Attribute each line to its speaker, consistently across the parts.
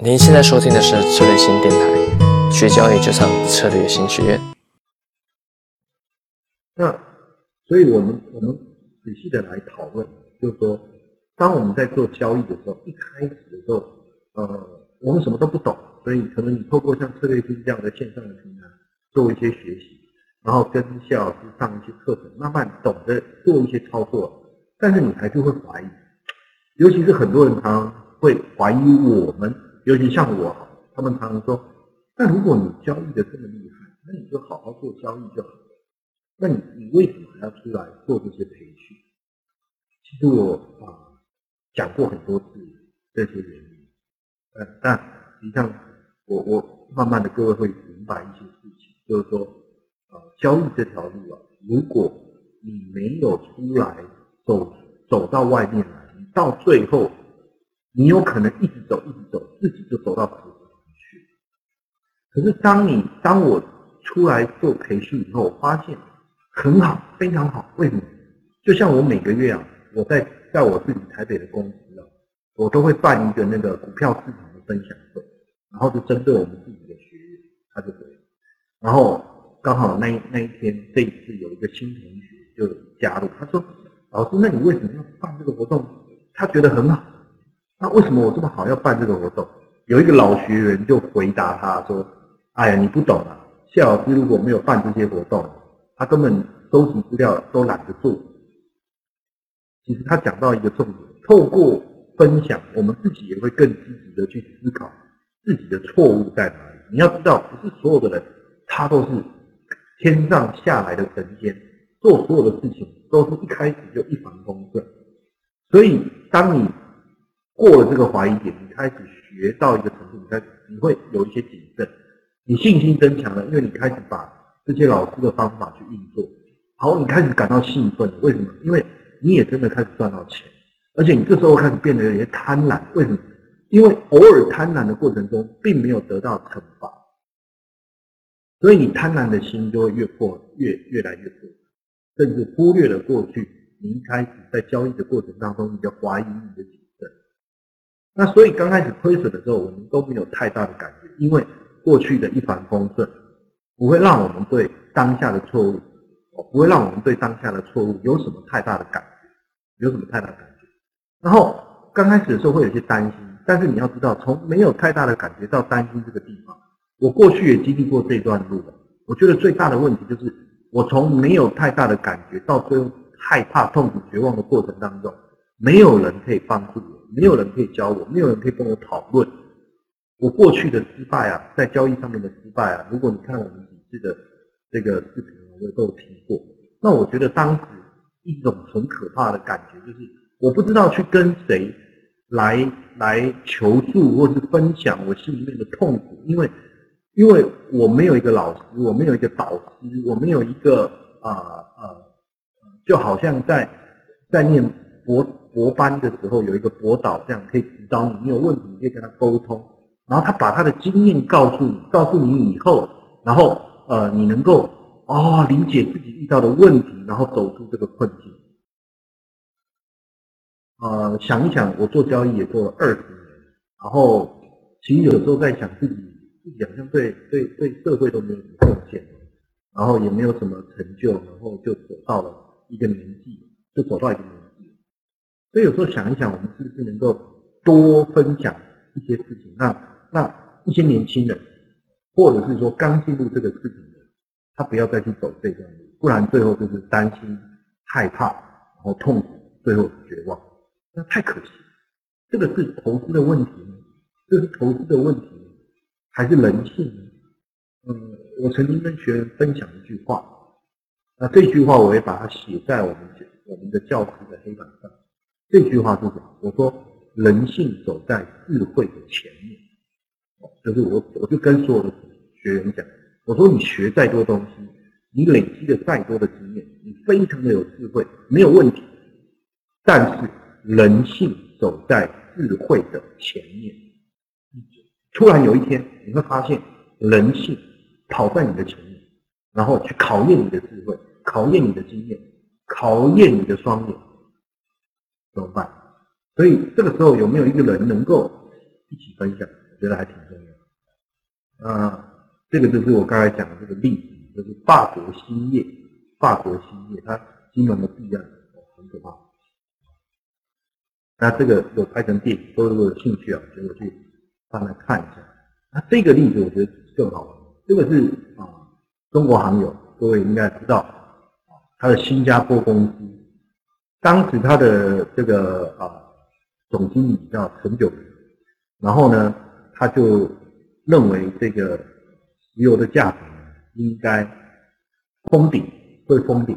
Speaker 1: 您现在收听的是策略型电台，学交易就上策略型学院。
Speaker 2: 那所以我们我们仔细的来讨论，就是说，当我们在做交易的时候，一开始的时候，呃，我们什么都不懂，所以可能你透过像策略星这样的线上的平台做一些学习，然后跟谢老师上一些课程，慢慢懂得做一些操作，但是你还是会怀疑，尤其是很多人常常会怀疑我们。尤其像我，他们常常说：“那如果你交易的这么厉害，那你就好好做交易就好。那你你为什么还要出来做这些培训？”其实我啊讲过很多次这些原因，呃，但实际上我我慢慢的各位会明白一些事情，就是说，呃，交易这条路啊，如果你没有出来走走到外面来，你到最后。你有可能一直走，一直走，自己就走到死去。可是当你当我出来做培训以后，发现很好，非常好。为什么？就像我每个月啊，我在在我自己台北的公司啊，我都会办一个那个股票市场的分享会，然后就针对我们自己的学员，他就会。然后刚好那一那一天，这一次有一个新同学就加入，他说：“老师，那你为什么要办这个活动？”他觉得很好。那为什么我这么好要办这个活动？有一个老学员就回答他说：“哎呀，你不懂啊，谢老师如果没有办这些活动，他根本收集资料都懒得做。”其实他讲到一个重点，透过分享，我们自己也会更积极的去思考自己的错误在哪里。你要知道，不是所有的人他都是天上下来的神仙，做所有的事情都是一开始就一帆风顺。所以当你过了这个怀疑点，你开始学到一个程度，你开始你会有一些谨慎，你信心增强了，因为你开始把这些老师的方法去运作，好，你开始感到兴奋，为什么？因为你也真的开始赚到钱，而且你这时候开始变得有些贪婪，为什么？因为偶尔贪婪的过程中，并没有得到惩罚，所以你贪婪的心就会越破越越来越破，甚至忽略了过去你一开始在交易的过程当中，你的怀疑你的。那所以刚开始亏损的时候，我们都没有太大的感觉，因为过去的一帆风顺，不会让我们对当下的错误，不会让我们对当下的错误有什么太大的感觉，有什么太大的感觉。然后刚开始的时候会有些担心，但是你要知道，从没有太大的感觉到担心这个地方，我过去也经历过这段路了。我觉得最大的问题就是，我从没有太大的感觉到最后害怕、痛苦、绝望的过程当中，没有人可以帮助我。没有人可以教我，没有人可以跟我讨论我过去的失败啊，在交易上面的失败啊。如果你看我们几次的这个视频，我都有提过。那我觉得当时一种很可怕的感觉，就是我不知道去跟谁来来求助，或是分享我心里面的痛苦，因为因为我没有一个老师，我没有一个导师，我没有一个啊啊，就好像在在念佛。博班的时候有一个博导，这样可以指导你，你有问题你可以跟他沟通，然后他把他的经验告诉你，告诉你以后，然后呃你能够哦理解自己遇到的问题，然后走出这个困境。呃，想一想，我做交易也做了二十年，然后其实有时候在想自己自己好像对对对社会都没有什么贡献，然后也没有什么成就，然后就走到了一个年纪，就走到一个年纪。所以有时候想一想，我们是不是能够多分享一些事情，让让一些年轻人，或者是说刚进入这个事情的，他不要再去走这段路，不然最后就是担心、害怕，然后痛苦，最后绝望，那太可惜。这个是投资的问题吗？这是投资的问题吗？还是人性呢？嗯，我曾经跟学员分享一句话，那这句话我也把它写在我们我们的教室的黑板上。这句话是什么？我说人性走在智慧的前面，就是我我就跟所有的学员讲，我说你学再多东西，你累积了再多的经验，你非常的有智慧，没有问题。但是人性走在智慧的前面，突然有一天你会发现人性跑在你的前面，然后去考验你的智慧，考验你的经验，考验你的双眼。怎么办？所以这个时候有没有一个人能够一起分享？我觉得还挺重要。啊，这个就是我刚才讲的这个例子，就是法国兴业，法国兴业，它金融的弊案很可怕。那这个有拍成电影，都有兴趣啊，就我去帮他看一下。那这个例子我觉得更好玩，这个是啊，中国航友，各位应该知道啊，他的新加坡公司，当时他的这个啊总经理叫陈九，然后呢，他就认为这个石油的价格应该封顶，会封顶，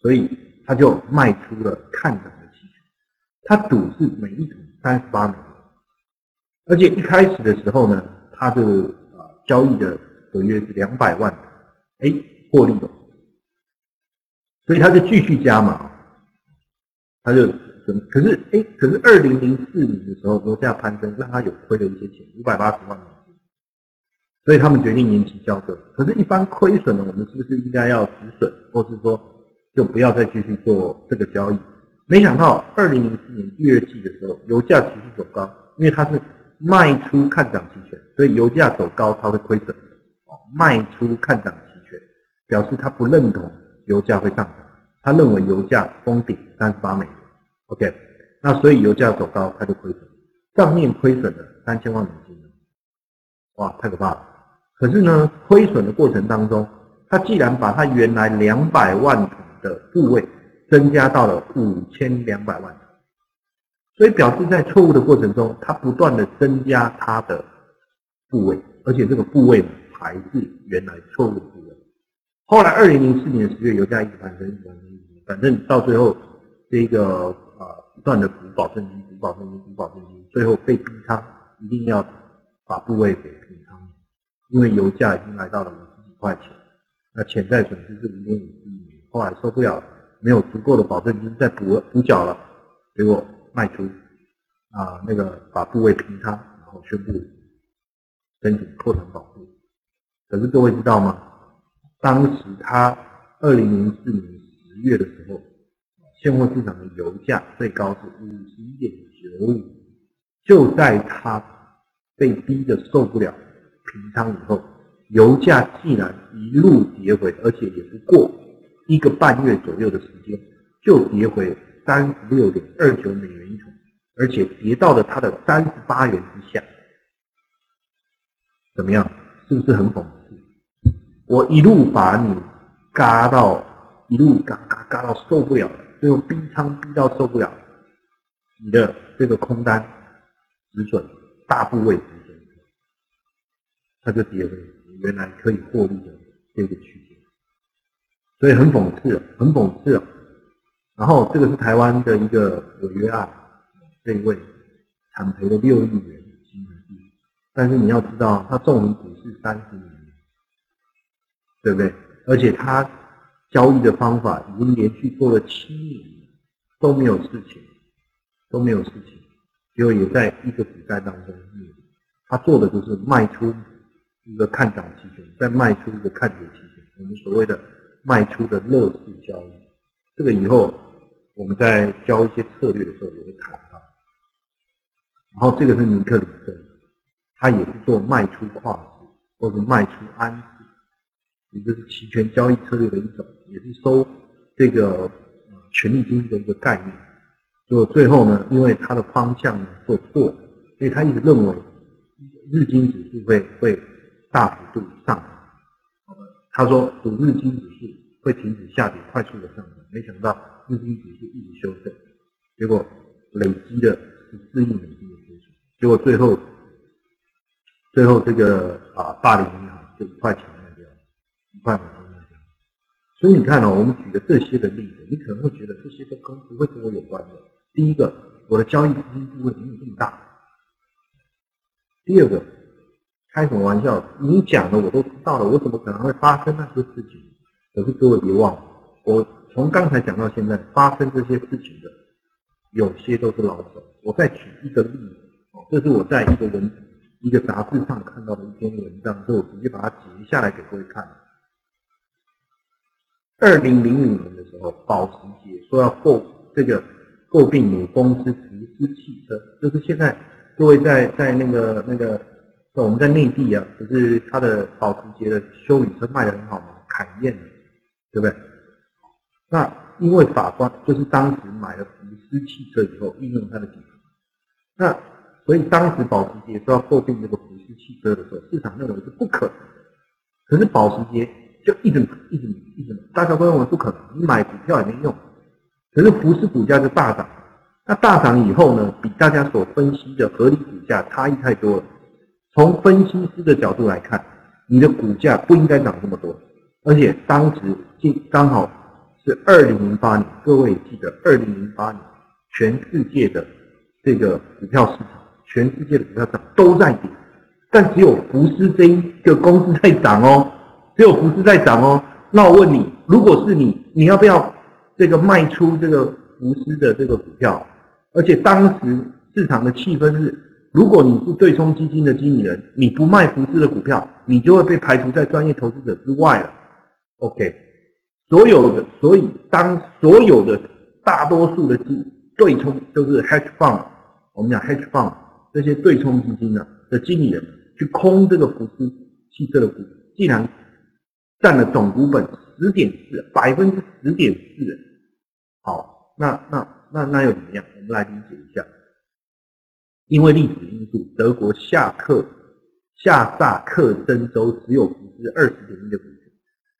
Speaker 2: 所以他就卖出了看涨的期权。他赌是每一桶三十八美元，而且一开始的时候呢，他的啊交易的合约是两百万，哎，获利了，所以他就继续加码，他就可是哎，可是二零零四年的时候油价攀升，让他有亏了一些钱，五百八十万美金，所以他们决定延期交割。可是，一般亏损呢，我们是不是应该要止损，或是说就不要再继续做这个交易？没想到，二零零四年第二季的时候，油价持续走高，因为它是卖出看涨期权，所以油价走高它会亏损。卖出看涨期权，表示他不认同油价会上涨，他认为油价封顶三十八美元。OK，那所以油价走高，他就亏损，账面亏损了三千万美金。哇，太可怕了！可是呢，亏损的过程当中，他既然把他原来两百万桶的部位。增加到了五千两百万桶，所以表示在错误的过程中，他不断的增加他的部位，而且这个部位还是原来错误的部位。后来二零零四年十月，油价一直攀升，反正到最后这个啊不断的补保证金、补保证金、补保证金，最后被逼仓，一定要把部位给平仓，因为油价已经来到了五十几块钱，那潜在损失是五点五亿美元，后来受不了。没有足够的保证金再补补缴了，结果卖出啊，那个把部位平仓，然后宣布申请破产保护。可是各位知道吗？当时他二零零四年月的时候，现货市场的油价最高是五十一点九五，就在他被逼的受不了平仓以后，油价竟然一路跌回，而且也不过。一个半月左右的时间，就跌回三十六点二九美元一桶，而且跌到了它的三十八元之下。怎么样？是不是很讽刺？我一路把你嘎到一路嘎嘎嘎到受不了，最后逼仓逼到受不了，你的这个空单止损，大部位止损，它就跌回原来可以获利的这个区间。所以很讽刺，很讽刺。然后这个是台湾的一个违约案，这一位惨赔了六亿元新台币。但是你要知道，他纵横股市三十年，对不对？而且他交易的方法已经连续做了七年都没有事情，都没有事情。结果也在一个比赛当中，他做的就是卖出一个看涨期权，再卖出一个看跌期权，我们所谓的。卖出的乐视交易，这个以后我们在教一些策略的时候也会谈到。然后这个是尼克里森，他也是做卖出跨市或者卖出安市，也就是期权交易策略的一种，也是收这个权利金的一个概念。就最后呢，因为他的方向做错，所以他一直认为日经指数会会大幅度上涨。他说赌日经指数会停止下跌，快速的上涨，没想到日经指数一直修正，结果累积的十四亿美金的亏损，结果最后最后这个啊大连银行就一块钱卖掉，一块美金卖掉。所以你看哦，我们举的这些的例子，你可能会觉得这些都跟不会跟我有关的。第一个，我的交易资金部位没有这么大；第二个。开什么玩笑？你讲的我都知道了，我怎么可能会发生那些事情？可是各位别忘了，我从刚才讲到现在，发生这些事情的有些都是老手。我再举一个例子，这是我在一个文一个杂志上看到的一篇文章，所以我直接把它截下来给各位看。二零零五年的时候，保时捷说要购这个购并母公司福斯汽车，就是现在各位在在那个那个。我们在内地啊，不是它的保时捷的修理车卖的很好吗？凯宴，对不对？那因为法官就是当时买了福斯汽车以后，运用它的技术，那所以当时保时捷说要购并这个福斯汽车的时候，市场认为是不可能。可是保时捷就一直，一直，一直，大家都认为不可能，你买股票也没用。可是福斯股价就大涨，那大涨以后呢，比大家所分析的合理股价差异太多了。从分析师的角度来看，你的股价不应该涨这么多，而且当时进刚好是二零零八年，各位记得二零零八年全世界的这个股票市场，全世界的股票涨都在跌，但只有福斯这一个公司在涨哦，只有福斯在涨哦。那我问你，如果是你，你要不要这个卖出这个福斯的这个股票？而且当时市场的气氛是。如果你是对冲基金的经理人，你不卖福斯的股票，你就会被排除在专业投资者之外了。OK，所有的，所以当所有的大多数的基对冲都是 hedge fund，我们讲 hedge fund 这些对冲基金呢的经理人去空这个福斯汽车的股，既然占了总股本十点四，百分之十点四，好，那那那那又怎么样？我们来理解一下。因为历史因素，德国下克下萨克森州只有福斯二十点一的股权。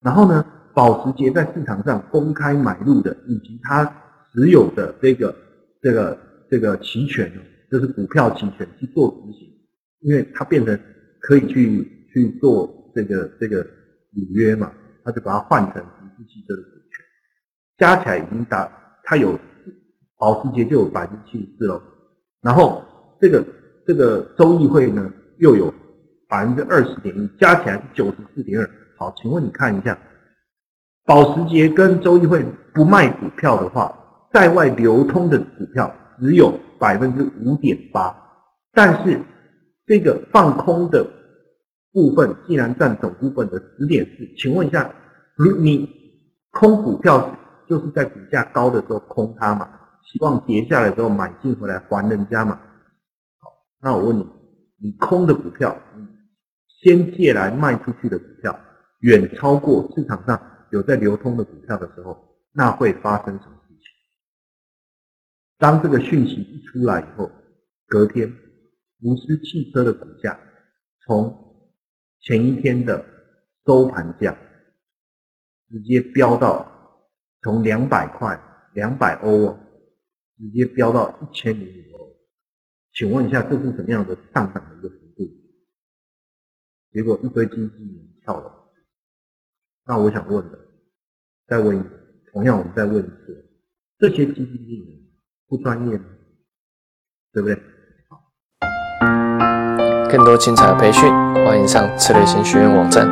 Speaker 2: 然后呢，保时捷在市场上公开买入的，以及它持有的这个这个这个期权，就是股票期权去做执行，因为它变成可以去去做这个这个履约嘛，他就把它换成福斯汽车的股权，加起来已经达，它有保时捷就有百分之七十四喽，然后。这个这个州议会呢，又有百分之二十点一，加起来是九十四点二。好，请问你看一下，保时捷跟州议会不卖股票的话，在外流通的股票只有百分之五点八，但是这个放空的部分既然占总股本的十点四，请问一下，你你空股票就是在股价高的时候空它嘛，希望跌下来之后买进回来还人家嘛？好那我问你，你空的股票，你先借来卖出去的股票，远超过市场上有在流通的股票的时候，那会发生什么事情？当这个讯息一出来以后，隔天，福斯汽车的股价从前一天的收盘价直接飙到从两百块、两百欧，直接飙到一千零五欧。请问一下，这是什么样的上涨的一个幅度？结果一堆经纪人跳楼。那我想问的，再问一次，同样我们再问一次，这些基金经理不专业吗？对不对？
Speaker 1: 更多精彩的培训，欢迎上策略型学院网站。